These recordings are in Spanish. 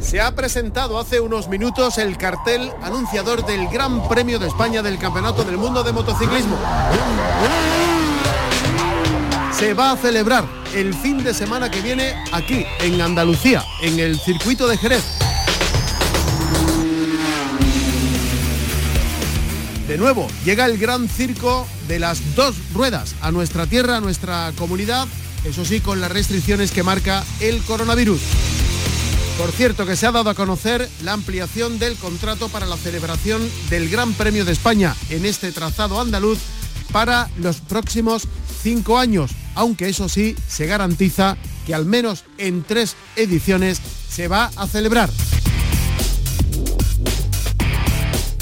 Se ha presentado hace unos minutos el cartel anunciador del Gran Premio de España del Campeonato del Mundo de Motociclismo. Se va a celebrar el fin de semana que viene aquí, en Andalucía, en el circuito de Jerez. De nuevo, llega el gran circo de las dos ruedas a nuestra tierra, a nuestra comunidad, eso sí, con las restricciones que marca el coronavirus. Por cierto, que se ha dado a conocer la ampliación del contrato para la celebración del Gran Premio de España en este trazado andaluz para los próximos cinco años, aunque eso sí se garantiza que al menos en tres ediciones se va a celebrar.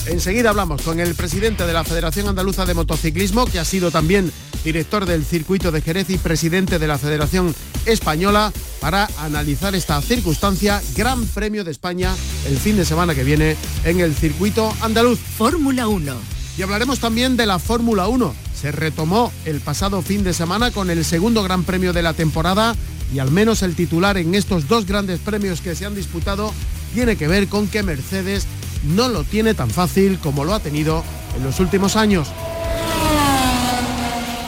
Enseguida hablamos con el presidente de la Federación Andaluza de Motociclismo, que ha sido también director del circuito de Jerez y presidente de la Federación Española, para analizar esta circunstancia, Gran Premio de España el fin de semana que viene en el circuito andaluz. Fórmula 1. Y hablaremos también de la Fórmula 1. Se retomó el pasado fin de semana con el segundo Gran Premio de la temporada y al menos el titular en estos dos grandes premios que se han disputado tiene que ver con que Mercedes no lo tiene tan fácil como lo ha tenido en los últimos años.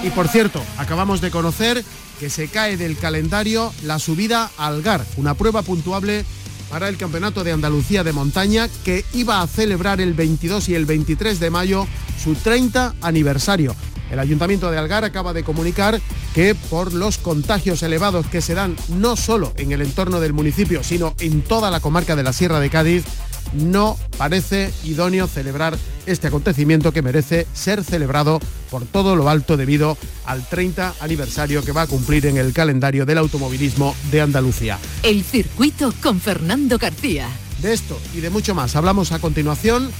Y por cierto, acabamos de conocer que se cae del calendario la subida al Algar, una prueba puntuable para el Campeonato de Andalucía de Montaña que iba a celebrar el 22 y el 23 de mayo su 30 aniversario. El Ayuntamiento de Algar acaba de comunicar que por los contagios elevados que se dan no solo en el entorno del municipio, sino en toda la comarca de la Sierra de Cádiz, no parece idóneo celebrar este acontecimiento que merece ser celebrado por todo lo alto debido al 30 aniversario que va a cumplir en el calendario del automovilismo de Andalucía. El circuito con Fernando García. De esto y de mucho más hablamos a continuación.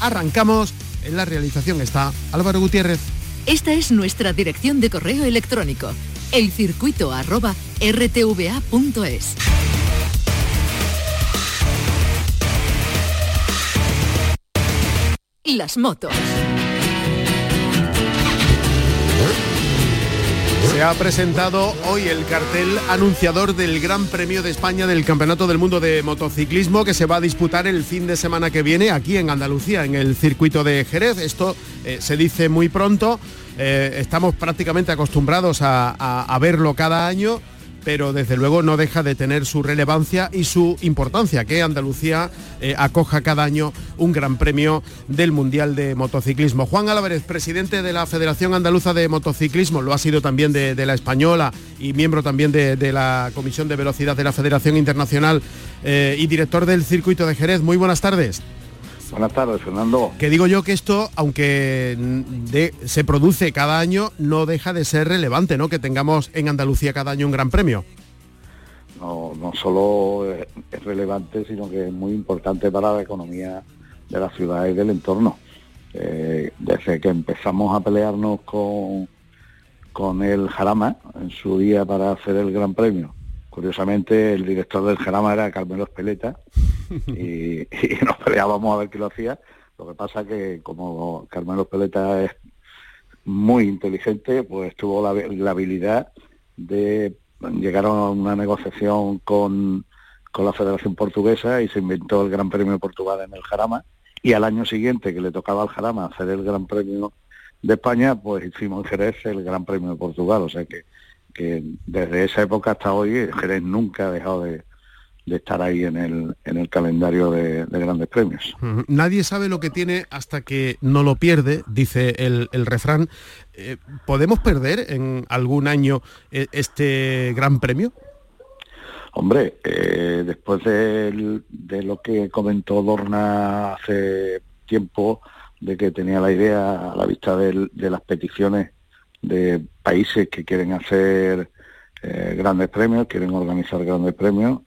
Arrancamos. En la realización está Álvaro Gutiérrez. Esta es nuestra dirección de correo electrónico, elcircuito.rtva.es. Las motos. Se ha presentado hoy el cartel anunciador del Gran Premio de España del Campeonato del Mundo de Motociclismo que se va a disputar el fin de semana que viene aquí en Andalucía, en el circuito de Jerez. Esto eh, se dice muy pronto, eh, estamos prácticamente acostumbrados a verlo cada año pero desde luego no deja de tener su relevancia y su importancia, que Andalucía eh, acoja cada año un gran premio del Mundial de Motociclismo. Juan Álvarez, presidente de la Federación Andaluza de Motociclismo, lo ha sido también de, la Española y miembro también de, la Comisión de Velocidad de la Federación Internacional eh, y director del Circuito de Jerez. Muy buenas tardes. Buenas tardes, Fernando. Que digo yo que esto, aunque se produce cada año, no deja de ser relevante, ¿no? Que tengamos en Andalucía cada año un gran premio. No, no solo es relevante, sino que es muy importante para la economía de la ciudad y del entorno. Eh, desde que empezamos a pelearnos con, con el Jarama en su día para hacer el Gran Premio, Curiosamente, el director del Jarama era Carmelo Espeleta y, nos peleábamos a ver qué lo hacía. Lo que pasa que como Carmelo Espeleta es muy inteligente, pues tuvo la, habilidad de llegar a una negociación con, con la Federación Portuguesa y se inventó el Gran Premio de Portugal en el Jarama. Y al año siguiente que le tocaba al Jarama hacer el Gran Premio de España, pues hicimos en Jerez el Gran Premio de Portugal. O sea que que desde esa época hasta hoy Jerez nunca ha dejado de, estar ahí en el, en el calendario de, grandes premios. Nadie sabe lo que tiene hasta que no lo pierde, dice el, refrán. Eh, ¿Podemos perder en algún año eh, este gran premio? Hombre, eh, después de, lo que comentó Dorna hace tiempo, de que tenía la idea a la vista de las peticiones de países que quieren hacer eh, grandes premios, quieren organizar grandes premios,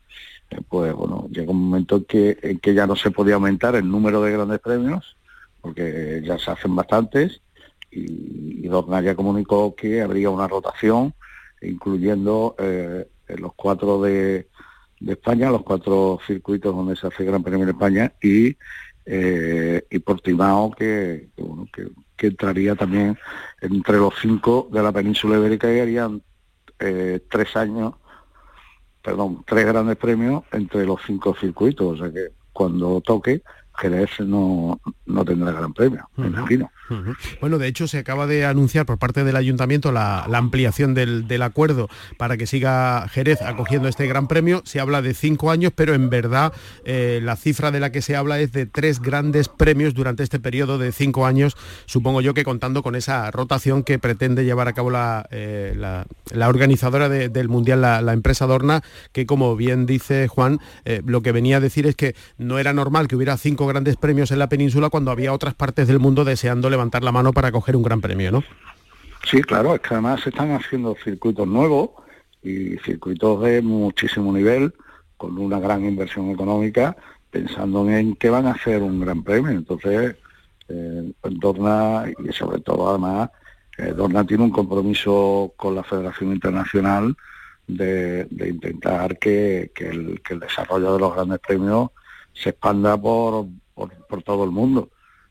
pues bueno, llegó un momento en que, en que ya no se podía aumentar el número de grandes premios, porque ya se hacen bastantes, y, y Dorna comunicó que habría una rotación, incluyendo eh, los cuatro de, España, los cuatro circuitos donde se hace Gran Premio en España, y, eh, y Portimao, que, que, entraría también entre los cinco de la península ibérica y harían eh, tres años perdón, tres grandes premios entre los cinco circuitos, o sea que cuando toque Jerez no, no tendrá gran premio, me imagino. Bueno, de hecho se acaba de anunciar por parte del ayuntamiento la, ampliación del, acuerdo para que siga Jerez acogiendo este gran premio. Se habla de cinco años, pero en verdad eh, la cifra de la que se habla es de tres grandes premios durante este periodo de cinco años, supongo yo que contando con esa rotación que pretende llevar a cabo la, eh, organizadora del Mundial, la, empresa Dorna, que como bien dice Juan, eh, lo que venía a decir es que no era normal que hubiera cinco grandes premios en la península cuando había otras partes del mundo deseándole levantar la mano para coger un gran premio, ¿no? Sí, claro, es que además se están haciendo circuitos nuevos y circuitos de muchísimo nivel, con una gran inversión económica, pensando en que van a hacer un gran premio. Entonces, eh, Dorna, y sobre todo además, eh, Dorna tiene un compromiso con la Federación Internacional de, intentar que, el, desarrollo de los grandes premios se expanda por, por todo el mundo.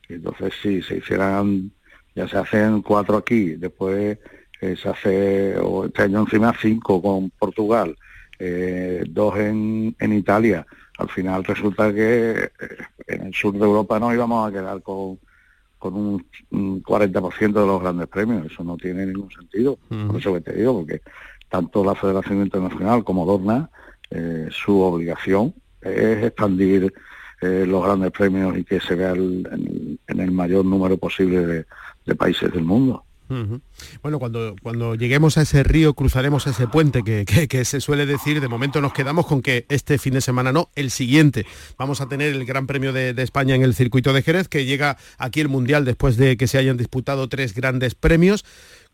Entonces, si se hicieran, ya se hacen cuatro aquí, después eh, se hace, o este año encima cinco con Portugal, eh, dos en, en Italia. Al final resulta que eh, en el sur de Europa no íbamos a quedar con, con un, 40% de los grandes premios. Eso no tiene ningún sentido. Por eso que te digo, porque tanto la Federación Internacional como Dorna, su obligación es expandir eh, los grandes premios y que se vea en, el mayor número posible de, países del mundo. Bueno, cuando, cuando lleguemos a ese río cruzaremos ese puente que, se suele decir, de momento nos quedamos con que este fin de semana no, el siguiente vamos a tener el Gran Premio de, España en el circuito de Jerez, que llega aquí el Mundial después de que se hayan disputado tres grandes premios.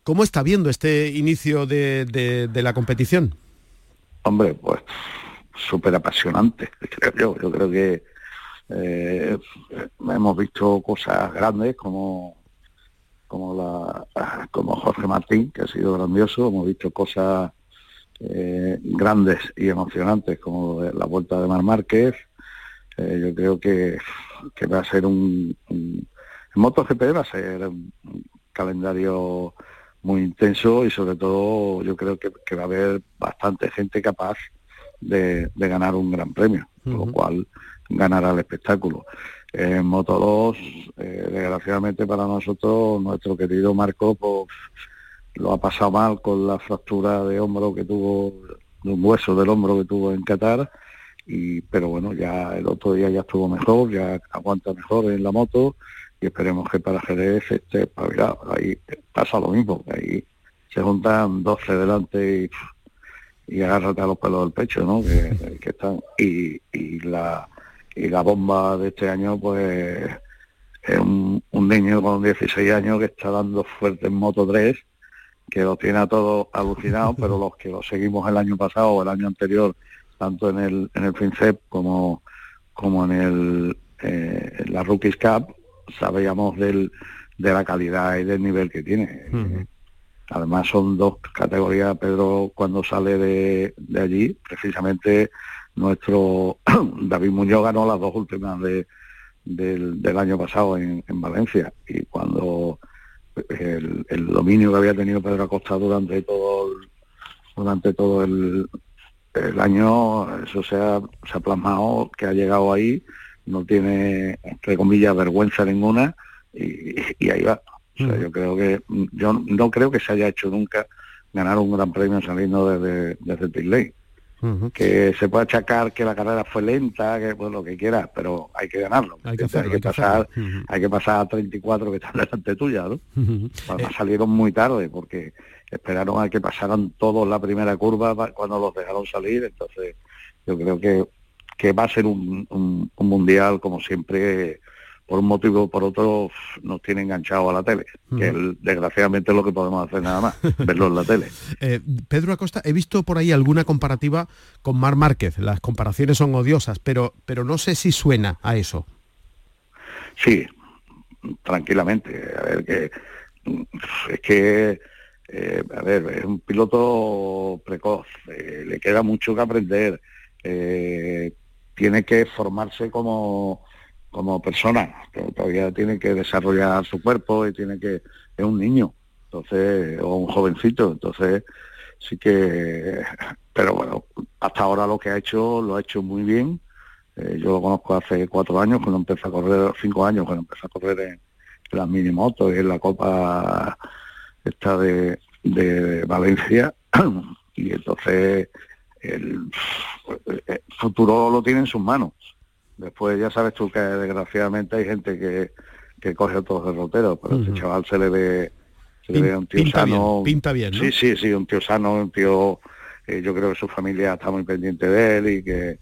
¿Cómo está viendo este inicio de, de la competición? Hombre, pues súper apasionante, creo yo. Yo creo que eh, hemos visto cosas grandes como como la como Jorge Martín, que ha sido grandioso, hemos visto cosas eh, grandes y emocionantes como la vuelta de Mar Márquez. Eh, yo creo que, va a ser un, en MotoGP va a ser un calendario muy intenso y sobre todo yo creo que, va a haber bastante gente capaz de, ganar un gran premio, lo cual ganará el espectáculo. En Moto 2, eh, desgraciadamente para nosotros, nuestro querido Marco pues, lo ha pasado mal con la fractura de hombro que tuvo, de un hueso del hombro que tuvo en Qatar, y, pero bueno, ya el otro día ya estuvo mejor, ya aguanta mejor en la moto, y esperemos que para Jerez esté Ahí pasa lo mismo, ahí se juntan 12 delante y, y agárrate a los pelos del pecho, ¿no? Que, están, y, y la y la bomba de este año pues es un, niño con 16 años que está dando fuerte en Moto 3 que lo tiene a todos alucinados pero los que lo seguimos el año pasado o el año anterior tanto en el en el FinCEP como como en el eh, la Rookies Cup sabíamos del, de la calidad y del nivel que tiene. Además son dos categorías Pedro cuando sale de, de allí precisamente nuestro David Muñoz ganó las dos últimas de, del, año pasado en, Valencia. Y cuando el, dominio que había tenido Pedro Acosta durante todo el, durante todo el, año eso se ha, se ha plasmado que ha llegado ahí no tiene entre comillas vergüenza ninguna y, ahí va. O sea, mm. yo creo que yo no creo que se haya hecho nunca ganar un gran premio saliendo desde, desde Que se puede achacar que la carrera fue lenta, que pues lo que quieras, pero hay que ganarlo. Hay que, pasar, hay que pasar a 34 que están delante tuya, ¿no? Eh. Salieron muy tarde porque esperaron a que pasaran todos la primera curva cuando los dejaron salir, entonces yo creo que, que va a ser un, mundial como siempre por un motivo o por otro nos tiene enganchados a la tele, que desgraciadamente es lo que podemos hacer nada más, verlo en la tele. Eh, Pedro Acosta, he visto por ahí alguna comparativa con Mar Márquez, las comparaciones son odiosas, pero, pero no sé si suena a eso. Sí, tranquilamente. A ver, que es que, eh, a ver, es un piloto precoz, eh, le queda mucho que aprender, tiene que formarse como como persona, todavía tiene que desarrollar su cuerpo y tiene que, es un niño, entonces, o un jovencito, entonces sí que, pero bueno, hasta ahora lo que ha hecho, lo ha hecho muy bien. Eh, yo lo conozco hace cuatro años, cuando empecé a correr, cinco años, cuando empecé a correr en, las mini motos y en la Copa esta de, de Valencia, y entonces el futuro lo tiene en sus manos Después ya sabes tú que desgraciadamente hay gente que, que coge a todos derroteros, pero ese chaval se le ve, se le ve un tío sano. pinta bien, Sí, sí, sí, un tío sano, un tío, eh, yo creo que su familia está muy pendiente de él y que,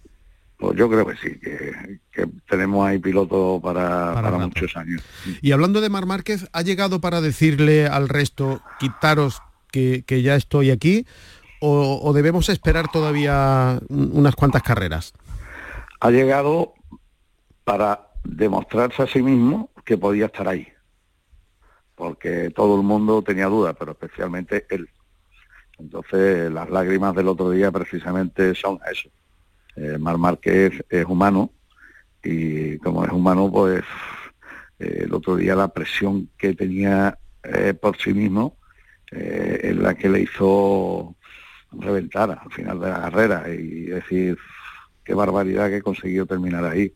pues yo creo que sí, que, tenemos ahí piloto para, para, muchos años. Y hablando de Mar Márquez, ¿ha llegado para decirle al resto, quitaros que, que ya estoy aquí? o, debemos esperar todavía unas cuantas carreras? Ha llegado para demostrarse a sí mismo que podía estar ahí. Porque todo el mundo tenía dudas, pero especialmente él. Entonces, las lágrimas del otro día precisamente son eso. Eh, Mar Márquez es humano y como es humano, pues eh, el otro día la presión que tenía eh, por sí mismo es la que le hizo reventar al final de la carrera y decir qué barbaridad que he conseguido terminar ahí.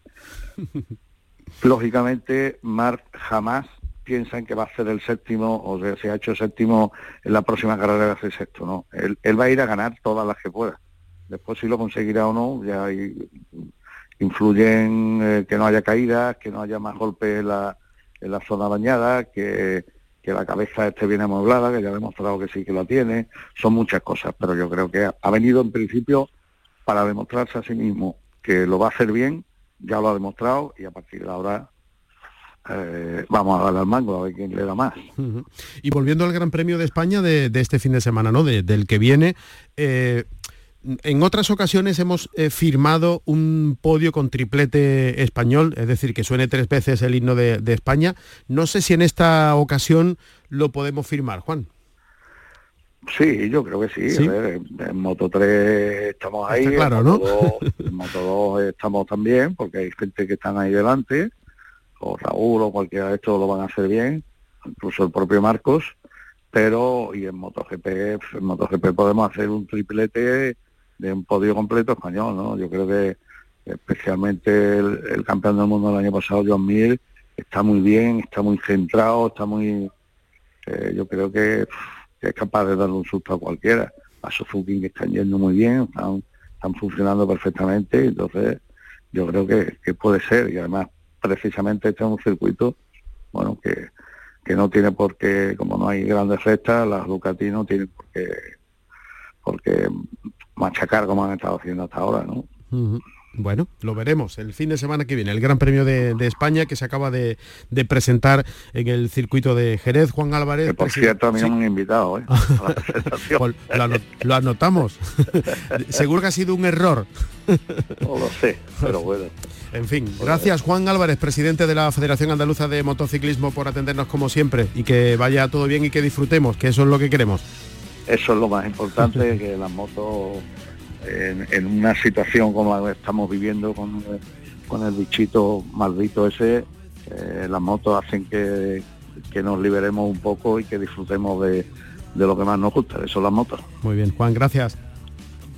Lógicamente, Marc jamás piensa en que va a ser el séptimo, o sea, si ha hecho séptimo en la próxima carrera a ser sexto, no. Él, va a ir a ganar todas las que pueda. Después si lo conseguirá o no, ya influyen eh, que no haya caídas, que no haya más golpes en la, en la zona bañada, que, que la cabeza esté bien amueblada, que ya ha demostrado que sí que la tiene. Son muchas cosas, pero yo creo que ha venido en principio para demostrarse a sí mismo que lo va a hacer bien ya lo ha demostrado y a partir de ahora eh, vamos a darle al mango a ver quién le da más. Y volviendo al Gran Premio de España de, este fin de semana, ¿no? del que viene, eh, en otras ocasiones hemos eh, firmado un podio con triplete español, es decir, que suene tres veces el himno de España. No sé si en esta ocasión lo podemos firmar, Juan. Sí, yo creo que sí. en, Moto 3 estamos ahí, claro, en, Moto 2, en Moto 2 estamos también, porque hay gente que están ahí delante, o Raúl o cualquiera de estos lo van a hacer bien, incluso el propio Marcos, pero y en MotoGP, en MotoGP podemos hacer un triplete de un podio completo español, ¿no? Yo creo que especialmente el, campeón del mundo del año pasado, John Mir, está muy bien, está muy centrado, está muy... Eh, yo creo que es capaz de darle un susto a cualquiera. A Suzuki que están yendo muy bien, están, están funcionando perfectamente, entonces yo creo que, puede ser, y además precisamente este es un circuito, bueno, que, que no tiene por qué, como no hay grandes rectas, las Ducati no tienen por qué, por qué machacar como han estado haciendo hasta ahora, ¿no? Bueno, lo veremos el fin de semana que viene, el Gran Premio de, España que se acaba de, presentar en el circuito de Jerez. Juan Álvarez. por cierto, a mí no me han invitado, ¿eh? Pues lo, anotamos. Seguro que ha sido un error. no lo sé, pero bueno. En fin, gracias Juan Álvarez, presidente de la Federación Andaluza de Motociclismo, por atendernos como siempre y que vaya todo bien y que disfrutemos, que eso es lo que queremos. Eso es lo más importante, que las motos en, una situación como la que estamos viviendo con, con el bichito maldito ese, eh, las motos hacen que, que, nos liberemos un poco y que disfrutemos de, de, lo que más nos gusta, eso son las motos. Muy bien, Juan, gracias.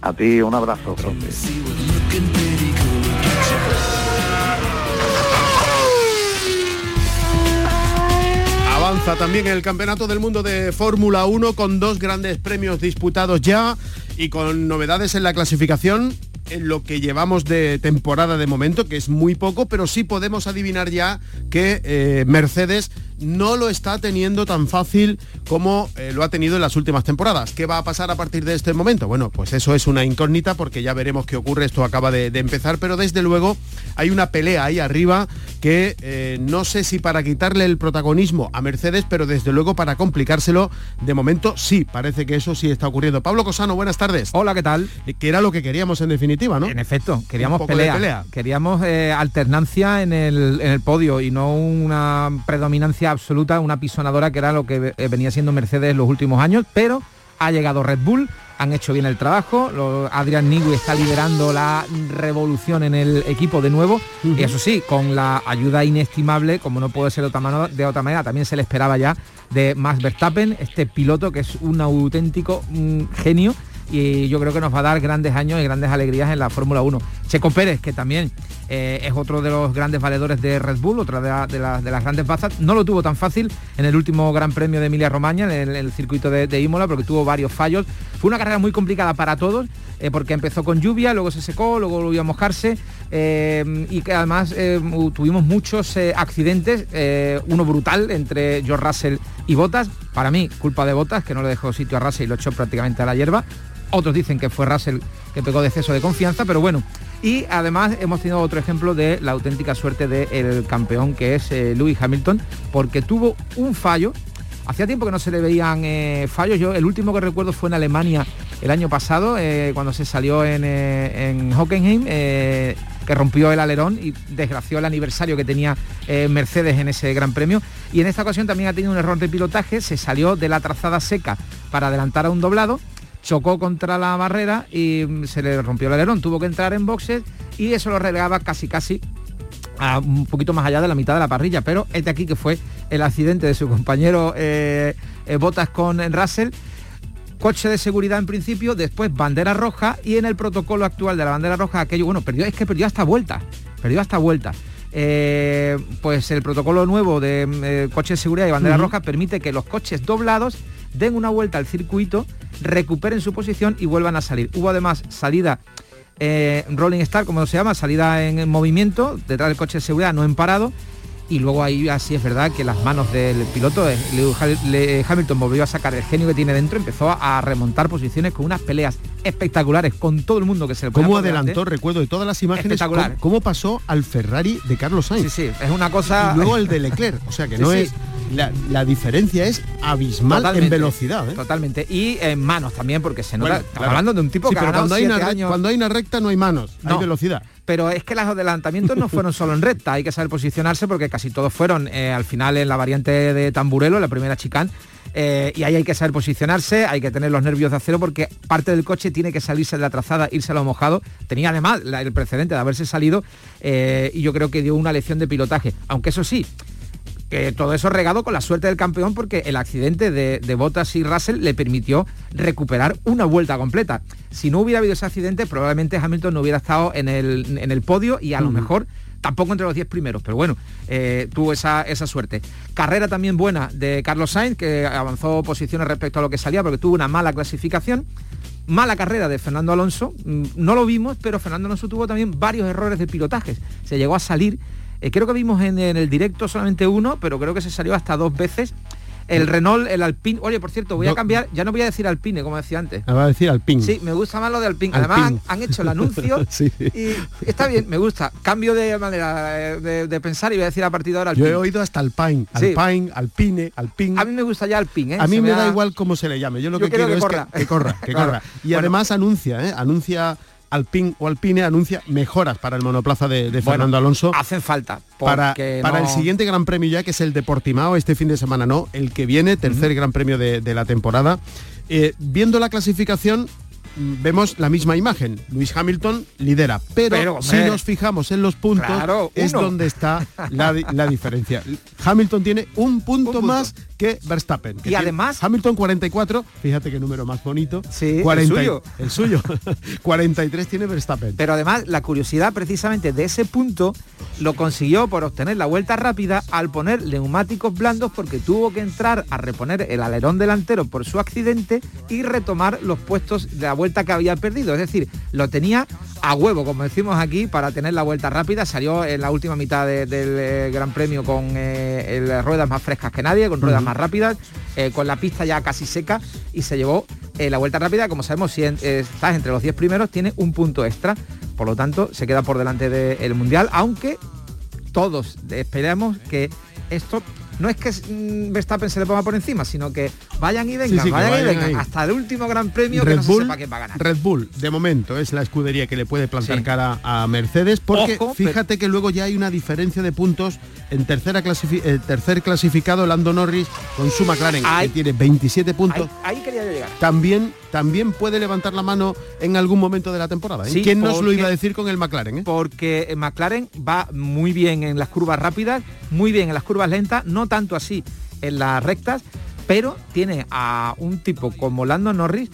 A ti un abrazo. Avanza también el Campeonato del Mundo de Fórmula 1 con dos grandes premios disputados ya y con novedades en la clasificación en lo que llevamos de temporada de momento, que es muy poco, pero sí podemos adivinar ya que eh, Mercedes no lo está teniendo tan fácil como eh, lo ha tenido en las últimas temporadas. ¿Qué va a pasar a partir de este momento? Bueno, pues eso es una incógnita porque ya veremos qué ocurre, esto acaba de, empezar, pero desde luego hay una pelea ahí arriba que eh, no sé si para quitarle el protagonismo a Mercedes, pero desde luego para complicárselo, de momento sí, parece que eso sí está ocurriendo. Pablo Cosano, buenas tardes. Hola, ¿qué tal? Que era lo que queríamos en definitiva, ¿no? En efecto, queríamos pelea. Queríamos eh, alternancia en el, en el podio y no una predominancia absoluta, una pisonadora que era lo que eh, venía siendo Mercedes en los últimos años, pero ha llegado Red Bull, han hecho bien el trabajo, Adrián Nigui está liderando la revolución en el equipo de nuevo, y eso sí, con la ayuda inestimable, como no puede ser de otra, manera, de otra manera, también se le esperaba ya de Max Verstappen, este piloto que es un auténtico mm, genio y yo creo que nos va a dar grandes años y grandes alegrías en la Fórmula 1. Checo Pérez, que también eh, es otro de los grandes valedores de Red Bull, otra de, las grandes bazas, no lo tuvo tan fácil en el último Gran Premio de Emilia Romagna, en el, circuito de, Imola, porque tuvo varios fallos. Fue una carrera muy complicada para todos, eh, porque empezó con lluvia, luego se secó, luego volvió a mojarse, eh, y que además tuvimos muchos accidentes, uno brutal entre George Russell y Bottas, para mí culpa de Bottas, que no le dejó sitio a Russell y lo echó prácticamente a la hierba, otros dicen que fue Russell que pegó de exceso de confianza, pero bueno. Y además hemos tenido otro ejemplo de la auténtica suerte del campeón que es eh, Lewis Hamilton, porque tuvo un fallo. Hacía tiempo que no se le veían eh, fallos. Yo el último que recuerdo fue en Alemania el año pasado, eh, cuando se salió en, en Hockenheim, que rompió el alerón y desgració el aniversario que tenía Mercedes en ese Gran Premio. Y en esta ocasión también ha tenido un error de pilotaje, se salió de la trazada seca para adelantar a un doblado chocó contra la barrera y mm, se le rompió el alerón, tuvo que entrar en boxes y eso lo relegaba casi casi a un poquito más allá de la mitad de la parrilla, pero este aquí que fue el accidente de su compañero eh, eh, Botas con Russell, coche de seguridad en principio, después bandera roja y en el protocolo actual de la bandera roja aquello, bueno, perdió, es que perdió hasta vuelta, perdió hasta vuelta. Eh, pues el protocolo nuevo de coche de seguridad y bandera roja permite que los coches doblados den una vuelta al circuito, recuperen su posición y vuelvan a salir. Hubo además salida eh, Rolling Star, como se llama, salida en, movimiento, detrás del coche de seguridad, no en parado. Y luego ahí así es verdad que las manos del piloto, eh, Hamilton volvió a sacar el genio que tiene dentro, empezó a remontar posiciones con unas peleas espectaculares con todo el mundo que se le ¿Cómo adelantó, recuerdo de todas las imágenes, cómo, cómo, pasó al Ferrari de Carlos Sainz? Sí, sí, es una cosa... Y luego el de Leclerc, o sea que no es la, diferencia es abismal en velocidad. ¿eh? Totalmente. Y en manos también, porque se nota. hablando de un tipo que pero cuando hay, una cuando hay una recta no hay manos, no. hay velocidad. Pero es que los adelantamientos no fueron solo en recta, hay que saber posicionarse porque casi todos fueron eh, al final en la variante de Tamburelo, la primera chicán. Eh, y ahí hay que saber posicionarse, hay que tener los nervios de acero porque parte del coche tiene que salirse de la trazada, irse a lo mojado. Tenía además el precedente de haberse salido y yo creo que dio una lección de pilotaje. Aunque eso sí, que todo eso regado con la suerte del campeón porque el accidente de, de Bottas y Russell le permitió recuperar una vuelta completa. Si no hubiera habido ese accidente, probablemente Hamilton no hubiera estado en el, en el podio y a lo mejor tampoco entre los 10 primeros, pero bueno, eh, tuvo esa, esa, suerte. Carrera también buena de Carlos Sainz, que avanzó posiciones respecto a lo que salía, porque tuvo una mala clasificación. Mala carrera de Fernando Alonso, mm, no lo vimos, pero Fernando Alonso tuvo también varios errores de pilotajes. Se llegó a salir eh, creo que vimos en, el directo solamente uno, pero creo que se salió hasta dos veces el Renault, el Alpine. Oye, por cierto, voy a cambiar, ya no voy a decir Alpine, como decía antes. Me va a decir Alpine. Sí, me gusta más lo de Alpine. Además, han, hecho el anuncio y está bien, me gusta. Cambio de manera eh, de, pensar y voy a decir a partir de ahora Alpine. Yo he oído hasta Alpine, Alpine, Alpine, Alpine. A mí me gusta ya Alpine, ¿eh? A mí me, da igual cómo se le llame. Yo lo que quiero es que, corra, que corra. Y además anuncia, ¿eh? Anuncia Alpine o Alpine anuncia mejoras para el monoplaza de, Fernando Alonso. Hacen falta. Para, para el siguiente Gran Premio ya, que es el de Portimao, este fin de semana no, el que viene, tercer Gran Premio de, la temporada. Eh, viendo la clasificación, vemos la misma imagen. Luis Hamilton lidera, pero, si nos fijamos en los puntos es donde está la, diferencia. Hamilton tiene un punto, más que Verstappen. y además Hamilton 44, fíjate qué número más bonito. Sí, el suyo. El suyo. 43 tiene Verstappen. Pero además la curiosidad precisamente de ese punto lo consiguió por obtener la vuelta rápida al poner neumáticos blandos porque tuvo que entrar a reponer el alerón delantero por su accidente y retomar los puestos de la vuelta que había perdido. Es decir, lo tenía a huevo, como decimos aquí, para tener la vuelta rápida. Salió en la última mitad del eh, Gran Premio con eh, ruedas más frescas que nadie, con ruedas más rápidas, eh, con la pista ya casi seca y se llevó la vuelta rápida. Como sabemos, si estás entre los 10 primeros, tiene un punto extra. Por lo tanto, se queda por delante del Mundial, aunque todos esperamos que esto no es que mm, Verstappen se le ponga por encima, sino que vayan y vengan, vayan, y vengan, hasta el último gran premio Red que no Bull, se sepa quién va a ganar. Red Bull, de momento, es la escudería que le puede plantar cara a Mercedes, porque fíjate que luego ya hay una diferencia de puntos en tercera el tercer clasificado Lando Norris con su McLaren, que tiene 27 puntos. Ahí, quería llegar. También también puede levantar la mano en algún momento de la temporada. ¿eh? ¿Quién nos lo iba a decir con el McLaren? Eh? Porque McLaren va muy bien en las curvas rápidas, muy bien en las curvas lentas, no tanto así en las rectas, pero tiene a un tipo como Lando Norris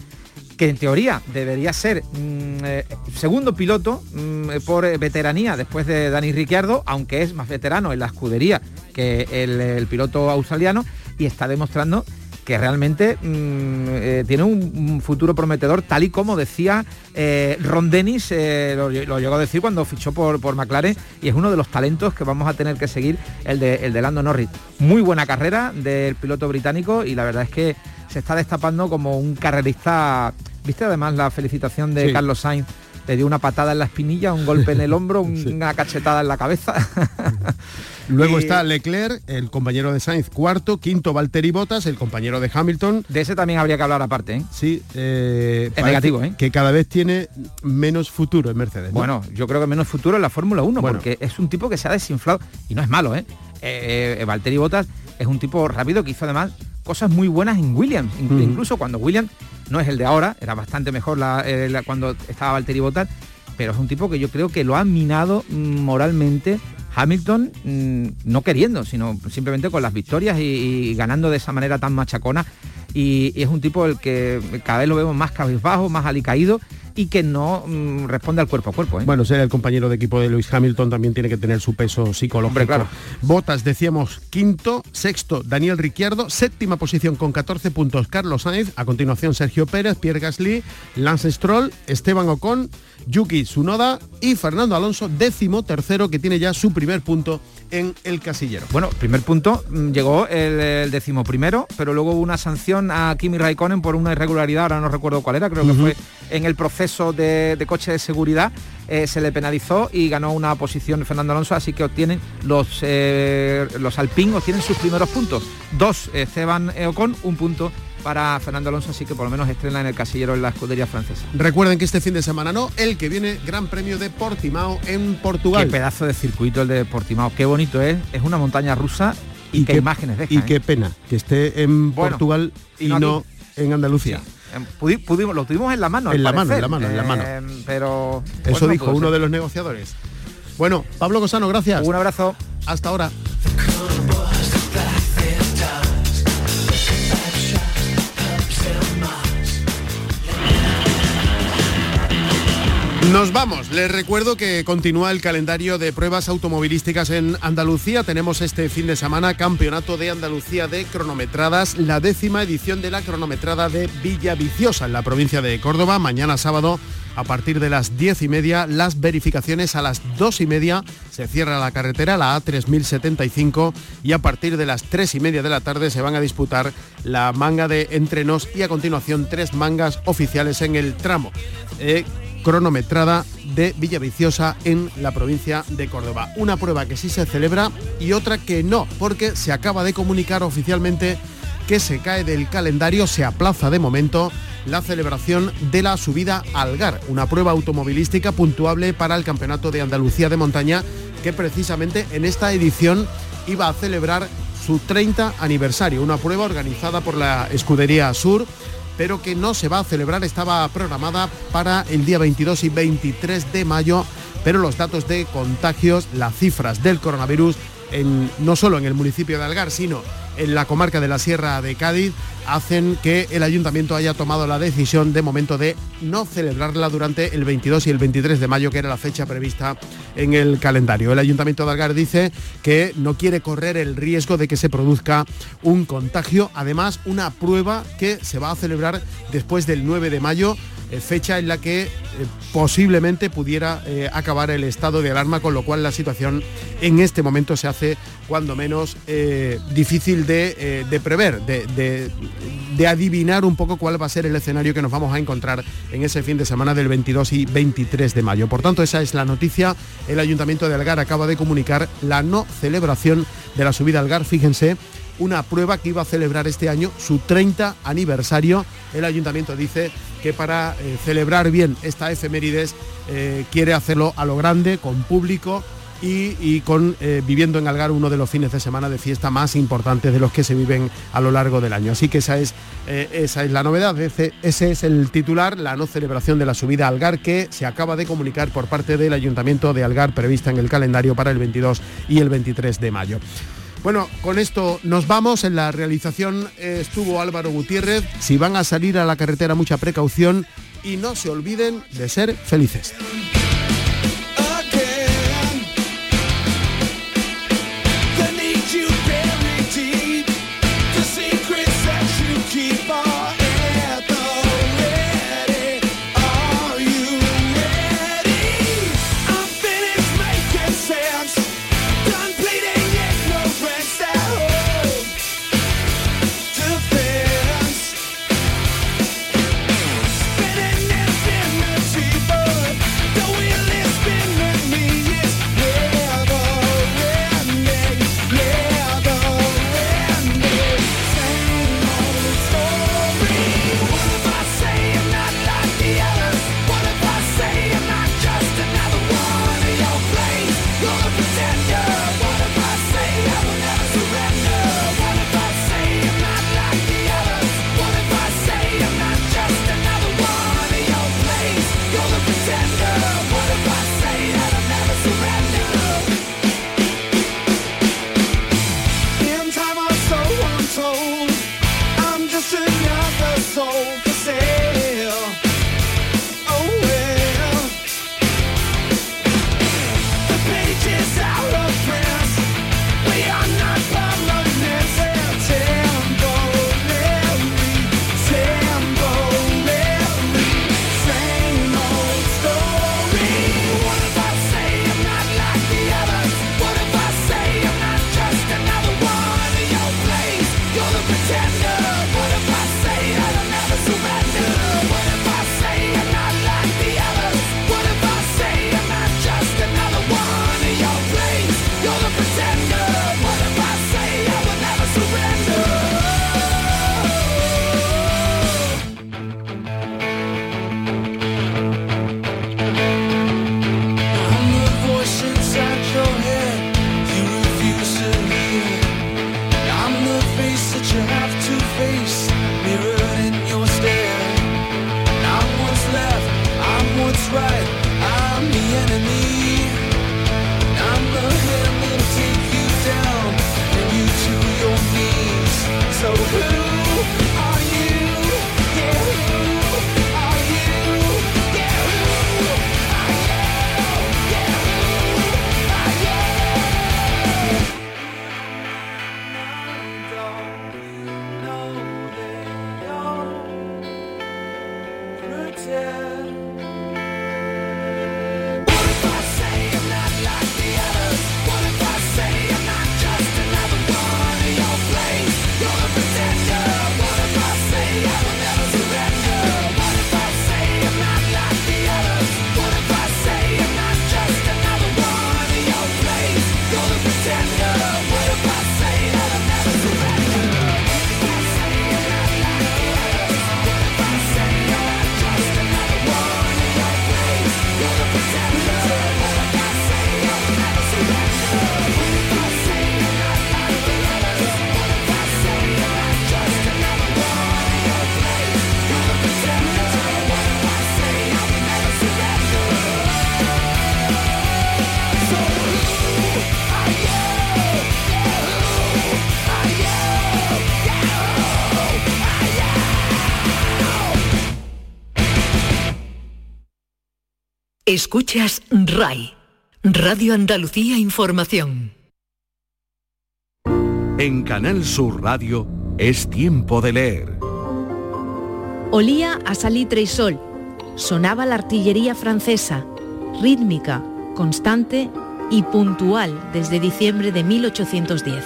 que en teoría debería ser mm, eh, segundo piloto mm, por veteranía después de Dani Ricciardo, aunque es más veterano en la escudería que el piloto australiano, y está demostrando que realmente mm, eh, tiene un, futuro prometedor, tal y como decía eh, Ron Dennis, eh, lo, llegó a decir cuando fichó por, por McLaren, y es uno de los talentos que vamos a tener que seguir, el de, el de Lando Norris. Muy buena carrera del piloto británico y la verdad es que se está destapando como un carrerista, viste además la felicitación de Carlos Sainz le dio una patada en la espinilla, un golpe en el hombro, una cachetada en la cabeza. Luego está Leclerc, el compañero de Sainz, cuarto, quinto Valtteri Bottas, el compañero de Hamilton. De ese también habría que hablar aparte, ¿eh? Sí, eh, es negativo, ¿eh? Que cada vez tiene menos futuro en Mercedes. Bueno, yo creo que menos futuro en la Fórmula 1, porque es un tipo que se ha desinflado y no es malo, ¿eh? eh, eh Valtteri Bottas es un tipo rápido que hizo además cosas muy buenas en Williams, incluso cuando Williams no es el de ahora, era bastante mejor cuando estaba Valtteri Bottas, pero es un tipo que yo creo que lo ha minado mm, moralmente Hamilton mm, no queriendo, sino simplemente con las victorias y, ganando de esa manera tan machacona. Y, es un tipo el que cada vez lo vemos más cabizbajo, más alicaído y que no mm, responde al cuerpo a cuerpo. ¿eh? Bueno, ser el compañero de equipo de Lewis Hamilton también tiene que tener su peso psicológico. claro. Botas, decíamos, quinto, sexto, Daniel Ricciardo, séptima posición con 14 puntos, Carlos Sainz, a continuación Sergio Pérez, Pierre Gasly, Lance Stroll, Esteban Ocon, Yuki Tsunoda y Fernando Alonso, décimo tercero, que tiene ya su primer punto en el casillero. Bueno, primer punto, mm, llegó el, décimo primero, pero luego hubo una sanción a Kimi Raikkonen por una irregularidad, ahora no recuerdo cuál era, creo que fue en el proceso de, coche de seguridad, eh, se le penalizó y ganó una posición Fernando Alonso, así que obtienen los, eh, los Alpine, obtienen sus primeros puntos. Dos, eh, Esteban Ocon, un punto para Fernando Alonso, así que por lo menos estrena en el casillero en la escudería francesa. Recuerden que este fin de semana no, el que viene Gran Premio de Portimao en Portugal. Qué pedazo de circuito el de Portimao, qué bonito es, es una montaña rusa y, qué, imágenes deja. Y qué ¿eh? pena que esté en Portugal y, no, en Andalucía. Pudimos, lo tuvimos en la mano. En la mano, en la mano, en la mano. Eh, pero. Eso dijo uno de los negociadores. Bueno, Pablo Cosano, gracias. Un abrazo. Hasta ahora. Nos vamos. Les recuerdo que continúa el calendario de pruebas automovilísticas en Andalucía. Tenemos este fin de semana Campeonato de Andalucía de cronometradas, la décima edición de la cronometrada de Villaviciosa en la provincia de Córdoba. Mañana sábado a partir de las diez y media, las verificaciones a las dos y media se cierra la carretera, la A3075, y a partir de las tres y media de la tarde se van a disputar la manga de entrenos y a continuación tres mangas oficiales en el tramo. Eh, cronometrada de Villaviciosa en la provincia de Córdoba. Una prueba que sí se celebra y otra que no, porque se acaba de comunicar oficialmente que se cae del calendario, se aplaza de momento la celebración de la subida al Gar, una prueba automovilística puntuable para el Campeonato de Andalucía de Montaña que precisamente en esta edición iba a celebrar su 30 aniversario, una prueba organizada por la Escudería Sur pero que no se va a celebrar, estaba programada para el día 22 y 23 de mayo, pero los datos de contagios, las cifras del coronavirus, no solo en el municipio de Algar, sino en la comarca de la Sierra de Cádiz hacen que el ayuntamiento haya tomado la decisión de momento de no celebrarla durante el 22 y el 23 de mayo, que era la fecha prevista en el calendario. El ayuntamiento de Algar dice que no quiere correr el riesgo de que se produzca un contagio, además una prueba que se va a celebrar después del 9 de mayo fecha en la que eh, posiblemente pudiera eh, acabar el estado de alarma, con lo cual la situación en este momento se hace cuando menos difícil de, prever, de, de, adivinar un poco cuál va a ser el escenario que nos vamos a encontrar en ese fin de semana del 22 y 23 de mayo. Por tanto, esa es la noticia. El Ayuntamiento de Algar acaba de comunicar la no celebración de la subida al Algar, fíjense, una prueba que iba a celebrar este año su 30 aniversario. El ayuntamiento dice que para eh, celebrar bien esta efemérides eh, quiere hacerlo a lo grande, con público y, con eh, viviendo en Algar uno de los fines de semana de fiesta más importantes de los que se viven a lo largo del año. Así que esa es, esa es la novedad, ese, ese, es el titular, la no celebración de la subida a Algar que se acaba de comunicar por parte del Ayuntamiento de Algar prevista en el calendario para el 22 y el 23 de mayo. Bueno, con esto nos vamos. En la realización estuvo Álvaro Gutiérrez. Si van a salir a la carretera, mucha precaución y no se olviden de ser felices. Escuchas RAI, Radio Andalucía Información. En Canal Sur Radio es tiempo de leer. Olía a salitre y sol sonaba la artillería francesa, rítmica, constante y puntual desde diciembre de 1810.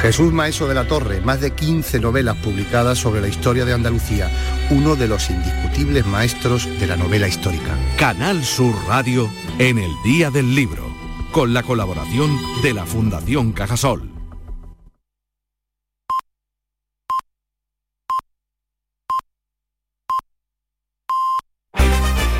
Jesús Maeso de la Torre, más de 15 novelas publicadas sobre la historia de Andalucía, uno de los indiscutibles maestros de la novela histórica. Canal Sur Radio en el Día del Libro, con la colaboración de la Fundación Cajasol.